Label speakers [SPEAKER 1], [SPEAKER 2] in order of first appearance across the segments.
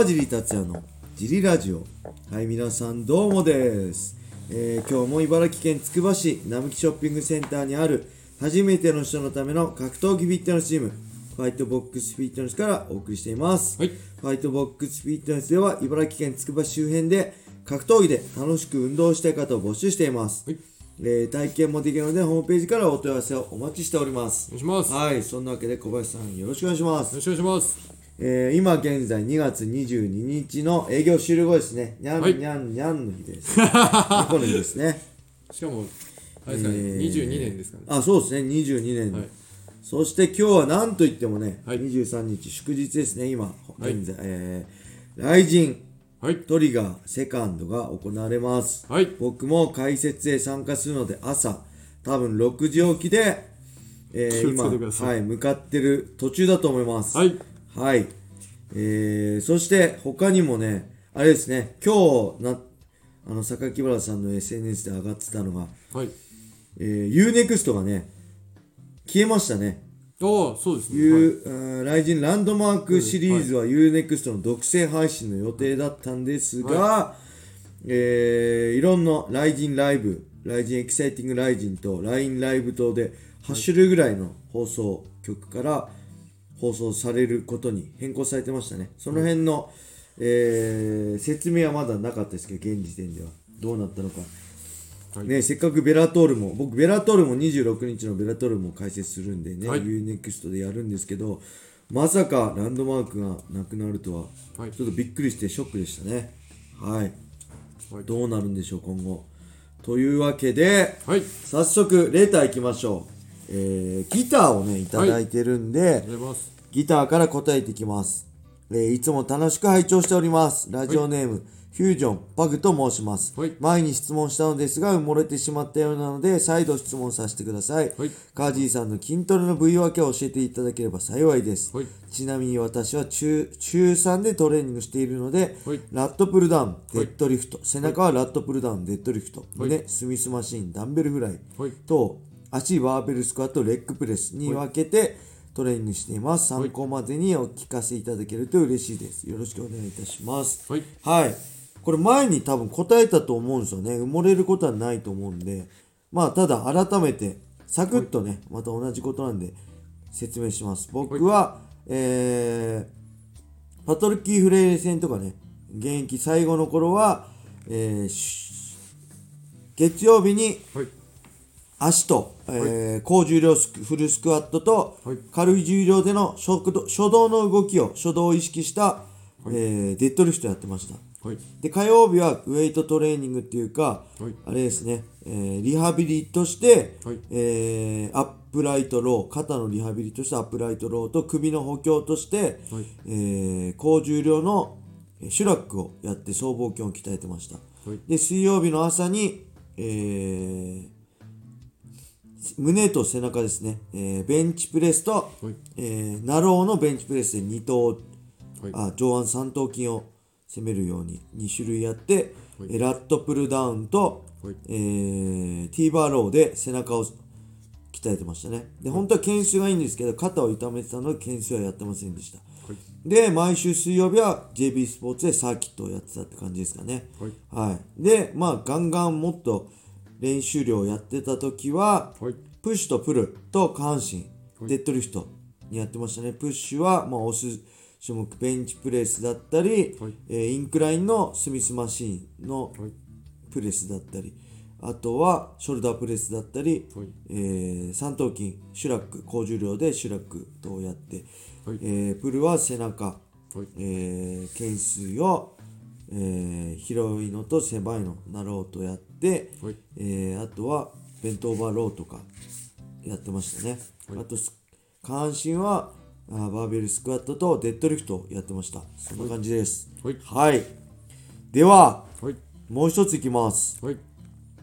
[SPEAKER 1] 川尻達也のジリラジオ。はい皆さんどうもです、えー今日も茨城県つくば市並木ショッピングセンターにある初めての人のための格闘技フィットネスチームファイトボックスフィットネスからお送りしています、
[SPEAKER 2] はい。
[SPEAKER 1] ファイトボックスフィットネスでは茨城県つくば市周辺で格闘技で楽しく運動したい方を募集しています、
[SPEAKER 2] はい。
[SPEAKER 1] えー体験もできるのでホームページからお問い合わせをお待ちしております。
[SPEAKER 2] お願いします。よ
[SPEAKER 1] はいそんなわけで小林さんよろしくお願いします。
[SPEAKER 2] ろしくお願いします。
[SPEAKER 1] えー今現在2月22日の営業終了後ですね。にゃん、
[SPEAKER 2] はい
[SPEAKER 1] にゃんにゃんの日です。猫の日ですね。
[SPEAKER 2] しかも、あれですかね、
[SPEAKER 1] えー
[SPEAKER 2] 22年ですかね。
[SPEAKER 1] あ、そうですね、22年。
[SPEAKER 2] はい
[SPEAKER 1] そして今日は何と言ってもね、
[SPEAKER 2] はい
[SPEAKER 1] 23日祝日ですね、今、
[SPEAKER 2] はい
[SPEAKER 1] 現在、えー、ライジン
[SPEAKER 2] はい。
[SPEAKER 1] トリガーセカンドが行われます。
[SPEAKER 2] はい。
[SPEAKER 1] 僕も解説へ参加するので朝、多分6時起きで、えー 今、はい、向かってる途中だと思います。
[SPEAKER 2] はい。
[SPEAKER 1] はい。えー、そして他にもね、あれですね、今日な、あの、榊原さんの SNS で上がってたのが、
[SPEAKER 2] はい。
[SPEAKER 1] えー、UNEXT がね、消えましたね。
[SPEAKER 2] ああ、そうですね。
[SPEAKER 1] U、あーライジンランドマークシリーズは UNEXT の独占配信の予定だったんですが、えー、いろんなライジンライブ、ライジンエキサイティングライジンと LINE ライブ等で8種類ぐらいの放送局から放送されることに変更されてましたね。その辺の、えー説明はまだなかったですけど、現時点ではどうなったのか。
[SPEAKER 2] はい
[SPEAKER 1] ね、せっかくベラトールも、僕、ベラトールも26日のベラトールも解説するんでね、
[SPEAKER 2] はい
[SPEAKER 1] UNEXT でやるんですけど、まさかランドマークがなくなるとは、
[SPEAKER 2] はい
[SPEAKER 1] ちょっとびっくりしてショックでしたね。はい。
[SPEAKER 2] はい
[SPEAKER 1] どうなるんでしょう、今後。というわけで、
[SPEAKER 2] はい。
[SPEAKER 1] 早速、レーター行きましょう。えー、ギターをね、いただいてるんで、
[SPEAKER 2] ありがとうござい。
[SPEAKER 1] ギターから答えていきます。えーいつも楽しく拝聴しております。ラジオネーム、フュージョン、パグと申します。
[SPEAKER 2] はい
[SPEAKER 1] 前に質問したのですが、埋もれてしまったようなので、再度質問させてください。
[SPEAKER 2] はい
[SPEAKER 1] カージーさんの筋トレの部位分けを教えていただければ幸いです。
[SPEAKER 2] はい
[SPEAKER 1] ちなみに私は中中3でトレーニングしているので、
[SPEAKER 2] はい
[SPEAKER 1] ラットプルダウン、デッドリフト、背中はラットプルダウン、デッドリフト、
[SPEAKER 2] はい
[SPEAKER 1] 胸、スミスマシン、ダンベルフライ
[SPEAKER 2] はい
[SPEAKER 1] と、足、バーベルスクワット、レッグプレスに分けてトレーニングしています。参考までにお聞かせいただけると嬉しいです。よろしくお願いいたします。
[SPEAKER 2] はい。
[SPEAKER 1] はい。これ前に多分答えたと思うんですよね。埋もれることはないと思うんで。まあ、ただ改めて、サクッとね、また同じことなんで説明します。僕は、えー、パトルキー・フレイレ戦とかね、現役最後の頃は、えーし月曜日に
[SPEAKER 2] はい。
[SPEAKER 1] 足と、えー高重量スクフルスクワットと、
[SPEAKER 2] はい。
[SPEAKER 1] 軽い重量での初動初動の動きを初動を意識した、えーデッドリフトやってました。
[SPEAKER 2] はい。
[SPEAKER 1] で火曜日はウェイトトレーニングっていうか、
[SPEAKER 2] はい。
[SPEAKER 1] あれですね、えーリハビリとして、
[SPEAKER 2] はい。
[SPEAKER 1] えーアップライトロー肩のリハビリとしてアップライトローと首の補強として、
[SPEAKER 2] はい。
[SPEAKER 1] えー高重量のえーシュラックをやって僧帽筋を鍛えてました、
[SPEAKER 2] はい。
[SPEAKER 1] で水曜日の朝に、えー胸と背中ですね、えーベンチプレスと、
[SPEAKER 2] はい。
[SPEAKER 1] えーナローのベンチプレスで2頭、
[SPEAKER 2] はい。
[SPEAKER 1] あ上腕三頭筋を攻めるように2種類やって、
[SPEAKER 2] はい。
[SPEAKER 1] えーラットプルダウンと、
[SPEAKER 2] はい。
[SPEAKER 1] えー、ティーバーローで背中を鍛えてましたね。で本当は懸垂がいいんですけど肩を痛めてたので懸垂はやってませんでした。
[SPEAKER 2] はい。
[SPEAKER 1] で毎週水曜日は JB スポーツでサーキットをやってたって感じですかね。
[SPEAKER 2] はい。
[SPEAKER 1] はい、でまあガンガンもっと練習量をやってた時は
[SPEAKER 2] はい。
[SPEAKER 1] プッシュとプルと下半身、
[SPEAKER 2] はい
[SPEAKER 1] デッドリフトにやってましたね。プッシュは、まあ、押す種目、ベンチプレスだったり、
[SPEAKER 2] はい
[SPEAKER 1] えーインクラインのスミスマシンの
[SPEAKER 2] はい。
[SPEAKER 1] プレスだったり、あとはショルダープレスだったり、
[SPEAKER 2] はい
[SPEAKER 1] えー三頭筋、シュラック、高重量でシュラックとやって、
[SPEAKER 2] はい
[SPEAKER 1] えープルは背中、
[SPEAKER 2] はい。
[SPEAKER 1] えー懸垂を、えー広いのと狭いのなろうとやって、
[SPEAKER 2] はい
[SPEAKER 1] えーあとはベントオーバーローとかやってましたね、
[SPEAKER 2] はい
[SPEAKER 1] あとす下半身はあーバーベルスクワットとデッドリフトをやってましたそんな感じです
[SPEAKER 2] はい
[SPEAKER 1] はいでは
[SPEAKER 2] はい。
[SPEAKER 1] もう一ついきます、
[SPEAKER 2] はい。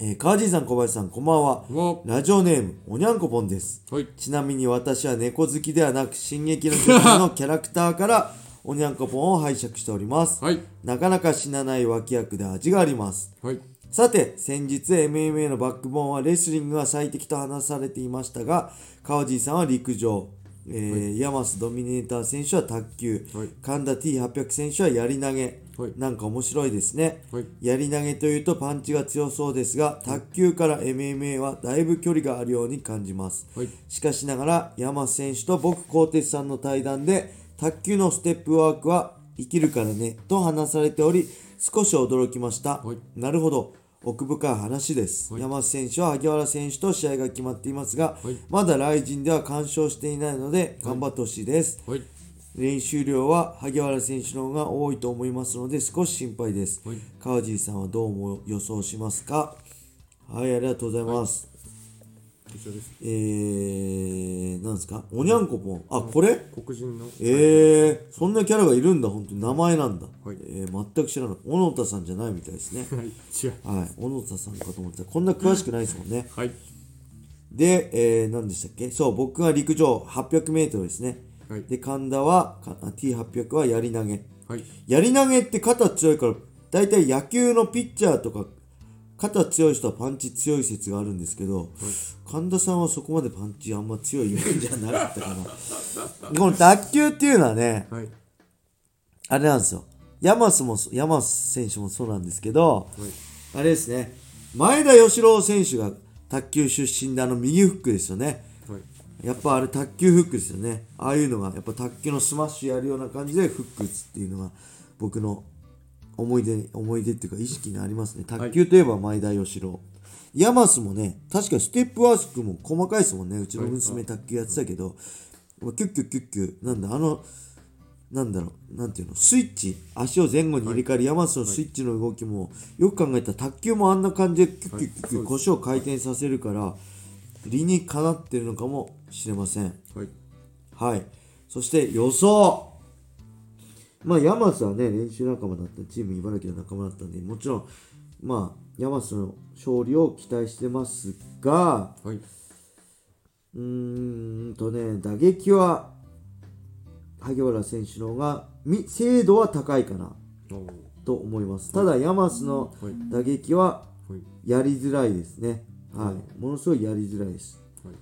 [SPEAKER 1] えー、カージーさん小林さんこんばんは
[SPEAKER 2] わ
[SPEAKER 1] ラジオネームおにゃんこぽんです
[SPEAKER 2] はい。
[SPEAKER 1] ちなみに私は猫好きではなく、進撃の巨人のキャラクターからおにゃんこぽんを拝借しております。
[SPEAKER 2] はい。
[SPEAKER 1] なかなか死なない脇役で味があります。
[SPEAKER 2] はい。
[SPEAKER 1] さて、先日 MMA のバックボーンはレスリングが最適と話されていましたが、川地さんは陸上、えーヤマスドミネーター選手は卓球、
[SPEAKER 2] はい。
[SPEAKER 1] 神田 T800 選手はやり投げ、
[SPEAKER 2] はい。
[SPEAKER 1] なんか面白いですね、
[SPEAKER 2] はい。
[SPEAKER 1] やり投げというとパンチが強そうですが卓球から MMA はだいぶ距離があるように感じます、
[SPEAKER 2] はい。
[SPEAKER 1] しかしながら山瀬選手と僕鋼鉄さんの対談で卓球のステップワークは生きるからねと話されており少し驚きました、
[SPEAKER 2] はい。
[SPEAKER 1] なるほど。奥深い話です、
[SPEAKER 2] はい。
[SPEAKER 1] 山瀬選手は萩原選手と試合が決まっていますが、
[SPEAKER 2] はい。
[SPEAKER 1] まだライジンでは干渉していないので頑張ってほしいです、
[SPEAKER 2] はい。
[SPEAKER 1] 練習量は萩原選手の方が多いと思いますので少し心配です、
[SPEAKER 2] はい。
[SPEAKER 1] 川尻さんはどうも予想しますか？はいありがとうございます、えー、ですか？おにゃんこぽん。あこれ？
[SPEAKER 2] 黒人の。
[SPEAKER 1] えー、そんなキャラがいるんだ本当に名前なんだ、
[SPEAKER 2] はい。
[SPEAKER 1] えー、全く知らない。小野田さんじゃないみたいですね。
[SPEAKER 2] はい違う。
[SPEAKER 1] はい。小野田さんかと思ってた。こんな詳しくないですもんね。
[SPEAKER 2] はい。
[SPEAKER 1] で、えー、何でしたっけ？そう僕が陸上 800m ですね。
[SPEAKER 2] はい。
[SPEAKER 1] で神田はか T800 はやり投げ。
[SPEAKER 2] はい。
[SPEAKER 1] やり投げって肩強いから大体野球のピッチャーとか肩強い人はパンチ強い説があるんですけど、神田さんはそこまでパンチあんま強いイメージはなかったかな この卓球っていうのはね
[SPEAKER 2] はい。
[SPEAKER 1] あれなんですよ。山須もそ山須選手もそうなんですけど
[SPEAKER 2] はい。
[SPEAKER 1] あれですね。前田吉朗選手が卓球出身であの右フックですよね。
[SPEAKER 2] はい。
[SPEAKER 1] やっぱあれ卓球フックですよね。ああいうのがやっぱ卓球のスマッシュやるような感じでフック打つっていうのが僕の思い出思い出っていうか意識にありますね。卓球といえば前田吉朗、ヤマスもね確かステップワークも細かいですもんね。うちの娘卓球やってたけど、もうキュッキュッキュッキュなんだあのなんだろう。なんていうの。スイッチ。足を前後に入れ替えるヤマスのスイッチの動きもよく考えたら卓球もあんな感じでキュッキュッキュッキュ腰を回転させるから理にかなってるのかもしれません。
[SPEAKER 2] はい。
[SPEAKER 1] はい。そして予想。まあ、山須はね、練習仲間だった、チーム茨城の仲間だったんで、もちろん、まあ、山須の勝利を期待してますが、
[SPEAKER 2] はい。
[SPEAKER 1] うーんとね、打撃は、萩原選手の方が、み精度は高いかなと思います。ただ、山須の
[SPEAKER 2] はい。
[SPEAKER 1] 打撃は
[SPEAKER 2] はい。
[SPEAKER 1] やりづらいですね。はい。ものすごいやりづらいです。
[SPEAKER 2] はい。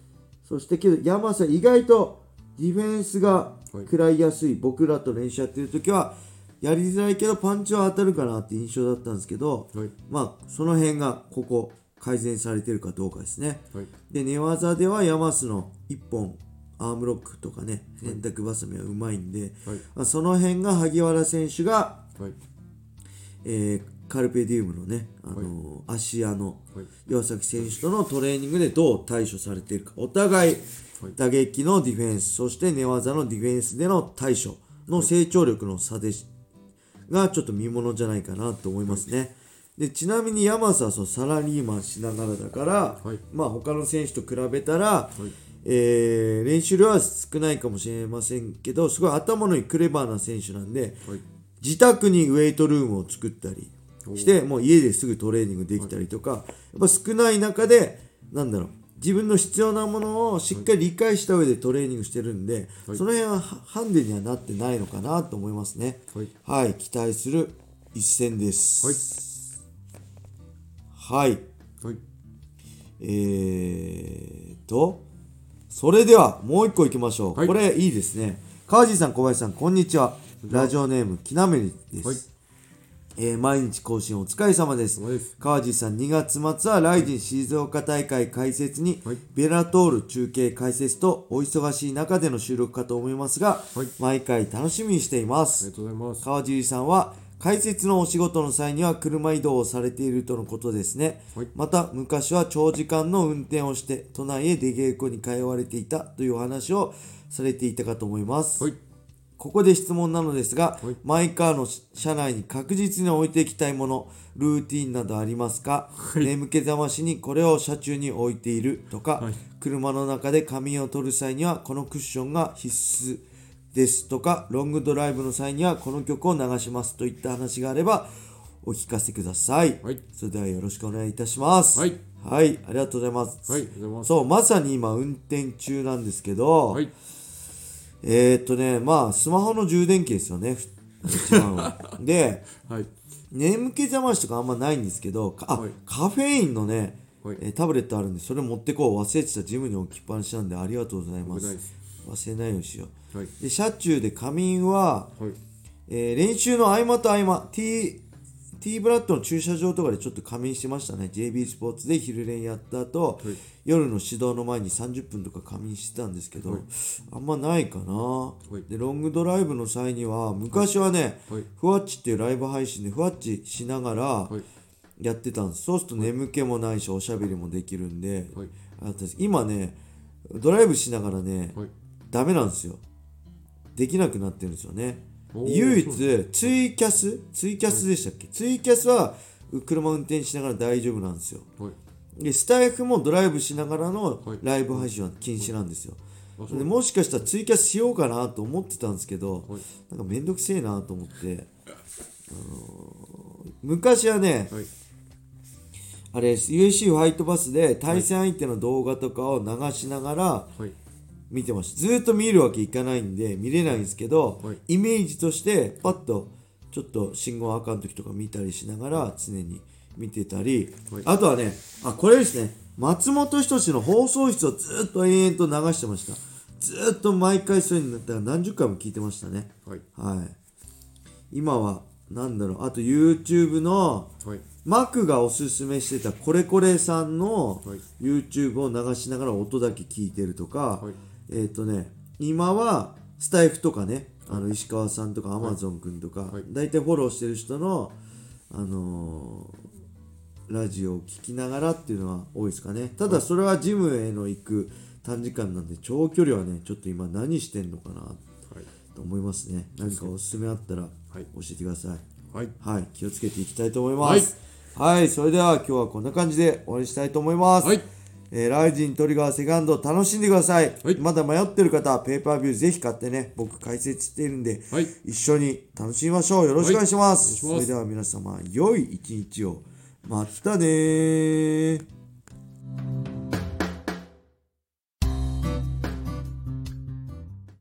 [SPEAKER 1] そしてけど山瀬は意外とディフェンスが
[SPEAKER 2] はい
[SPEAKER 1] 食らいやすい、僕らと練習やってる時はやりづらいけどパンチは当たるかなって印象だったんですけど
[SPEAKER 2] はい。
[SPEAKER 1] まあその辺がここ改善されてるかどうかですね
[SPEAKER 2] はい。
[SPEAKER 1] で寝技では山須の1本アームロックとかね洗濯バサミはうまいんで、
[SPEAKER 2] はい。
[SPEAKER 1] まあ、その辺が萩原選手が、
[SPEAKER 2] はい。
[SPEAKER 1] えーカルペディウムのね、あのー芦屋の
[SPEAKER 2] はい。
[SPEAKER 1] 岩崎選手とのトレーニングでどう対処されているかお互い打撃のディフェンスそして寝技のディフェンスでの対処の成長力の差でしがちょっと見ものじゃないかなと思いますね。でちなみに山瀬はそうサラリーマンしながらだから、
[SPEAKER 2] はい
[SPEAKER 1] まあ他の選手と比べたら、
[SPEAKER 2] はい。
[SPEAKER 1] えー練習量は少ないかもしれませんけどすごい頭のいいクレバーな選手なんで
[SPEAKER 2] はい。
[SPEAKER 1] 自宅にウェイトルームを作ったりしてもう家ですぐトレーニングできたりとか、やっぱ少ない中でなんだろう自分の必要なものをしっかり理解した上でトレーニングしてるんで、
[SPEAKER 2] はい。
[SPEAKER 1] その辺はハンデにはなってないのかなと思いますね。
[SPEAKER 2] はい。
[SPEAKER 1] はい期待する一戦です。はい、
[SPEAKER 2] はい。
[SPEAKER 1] えーとそれではもう一個いきましょう、
[SPEAKER 2] はい。
[SPEAKER 1] これいいですね。川地さん小林さんこんにちは。ラジオネームきなめりです、
[SPEAKER 2] はい
[SPEAKER 1] えー毎日更新お疲れ様です。川地さん2月末はライジン静岡大会開設に、
[SPEAKER 2] はい。
[SPEAKER 1] ベラトール中継解説とお忙しい中での収録かと思いますが、
[SPEAKER 2] はい。
[SPEAKER 1] 毎回楽しみにしていま
[SPEAKER 2] あ
[SPEAKER 1] す
[SPEAKER 2] りがとうございます。
[SPEAKER 1] 川尻さんは解説のお仕事の際には車移動をされているとのことですね、
[SPEAKER 2] はい。
[SPEAKER 1] また昔は長時間の運転をして都内へ出稽古に通われていたというお話をされていたかと思います、
[SPEAKER 2] はい。
[SPEAKER 1] ここで質問なのですが、
[SPEAKER 2] はい。
[SPEAKER 1] マイカーの車内に確実に置いていきたいものルーティンなどありますか、
[SPEAKER 2] い。
[SPEAKER 1] 眠気覚ましにこれを車中に置いているとか、
[SPEAKER 2] はい。
[SPEAKER 1] 車の中で仮眠を取る際にはこのクッションが必須ですとかロングドライブの際にはこの曲を流しますといった話があればお聞かせください、
[SPEAKER 2] はい。
[SPEAKER 1] それではよろしくお願いいたします。
[SPEAKER 2] はい、
[SPEAKER 1] はい、ありがとうございます。そうまさに今運転中なんですけど、
[SPEAKER 2] はい。
[SPEAKER 1] えー、っとね、まあ、スマホの充電器ですよね、ふ一番は。で、
[SPEAKER 2] はい。
[SPEAKER 1] 眠気覚ましとかあんまないんですけど、かあ、
[SPEAKER 2] はい。
[SPEAKER 1] カフェインのね、
[SPEAKER 2] はい。
[SPEAKER 1] えータブレットあるんで、それ持ってこう。忘れてたジムに置きっぱなしなんで、ありがとうございます。忘れないようにしよう。
[SPEAKER 2] はい。
[SPEAKER 1] で車中で仮眠は、
[SPEAKER 2] はい。
[SPEAKER 1] えー練習の合間と合間。T, T ブラッドの駐車場とかでちょっと仮眠してましたね。JB スポーツで昼練やった後、
[SPEAKER 2] はい。
[SPEAKER 1] 夜の指導の前に30分とか仮眠してたんですけど、
[SPEAKER 2] はい。
[SPEAKER 1] あんまないかな、
[SPEAKER 2] い。
[SPEAKER 1] でロングドライブの際には昔はね、
[SPEAKER 2] はい。
[SPEAKER 1] ふわっちっていうライブ配信でふわっちしながら
[SPEAKER 2] はい。
[SPEAKER 1] やってたんです、そうすると眠気もないしおしゃべりもできるんで、
[SPEAKER 2] はい。
[SPEAKER 1] あ今ねドライブしながらね、
[SPEAKER 2] はい。
[SPEAKER 1] ダメなんですよ。できなくなってるんですよね唯一ツイキャス？ツイキャスでしたっけ、ツイキャスは車運転しながら大丈夫なんですよ。
[SPEAKER 2] はい。
[SPEAKER 1] でスタイフもドライブしながらの
[SPEAKER 2] はい。
[SPEAKER 1] ライブ配信は禁止なんですよ、
[SPEAKER 2] あそう。
[SPEAKER 1] でもしかしたらツイキャスしようかなと思ってたんですけど、
[SPEAKER 2] はい。
[SPEAKER 1] なんかめんどくせえなと思って、あのー昔はね、
[SPEAKER 2] はい。
[SPEAKER 1] あれ USC ホワイトバスで対戦相手の動画とかを流しながら
[SPEAKER 2] はい
[SPEAKER 1] 見てました。ずーっと見るわけいかないんで見れないんですけど、
[SPEAKER 2] はい。
[SPEAKER 1] イメージとしてパッとちょっと信号赤の時とか見たりしながら常に見てたり、
[SPEAKER 2] はい。
[SPEAKER 1] あとはねあこれですね。松本人志の放送室をずーっと延々と流してました。ずーっと毎回そういうのになったら何十回も聞いてましたね。
[SPEAKER 2] はい。
[SPEAKER 1] はい。今はなんだろう。あと YouTube の
[SPEAKER 2] はい。
[SPEAKER 1] マクがおすすめしてたコレコレさんの
[SPEAKER 2] はい。
[SPEAKER 1] YouTube を流しながら音だけ聞いてるとか、
[SPEAKER 2] はい
[SPEAKER 1] えっ、とね今はスタイフとかねあの石川さんとかアマゾン君とか、
[SPEAKER 2] はい。
[SPEAKER 1] 大体フォローしてる人の、あのーラジオを聞きながらっていうのは多いですかね。ただそれはジムへの行く短時間なんで長距離はねちょっと今何してんのかな
[SPEAKER 2] はい。
[SPEAKER 1] と思いますね。何かおすすめあったら教
[SPEAKER 2] はい。
[SPEAKER 1] えてください。
[SPEAKER 2] はい。
[SPEAKER 1] はい、気をつけていきたいと思います。はい、それでは今日はこんな感じで終わりしたいと思います。
[SPEAKER 2] はい
[SPEAKER 1] えーライジントリガーセカンド楽しんでください。
[SPEAKER 2] はい
[SPEAKER 1] まだ迷ってる方、ペーパービューぜひ買ってね、僕解説しているんで、
[SPEAKER 2] はい
[SPEAKER 1] 一緒に楽しみましょう。よろしくお願いします。
[SPEAKER 2] はい
[SPEAKER 1] それでは皆様、良い一日を。またねー。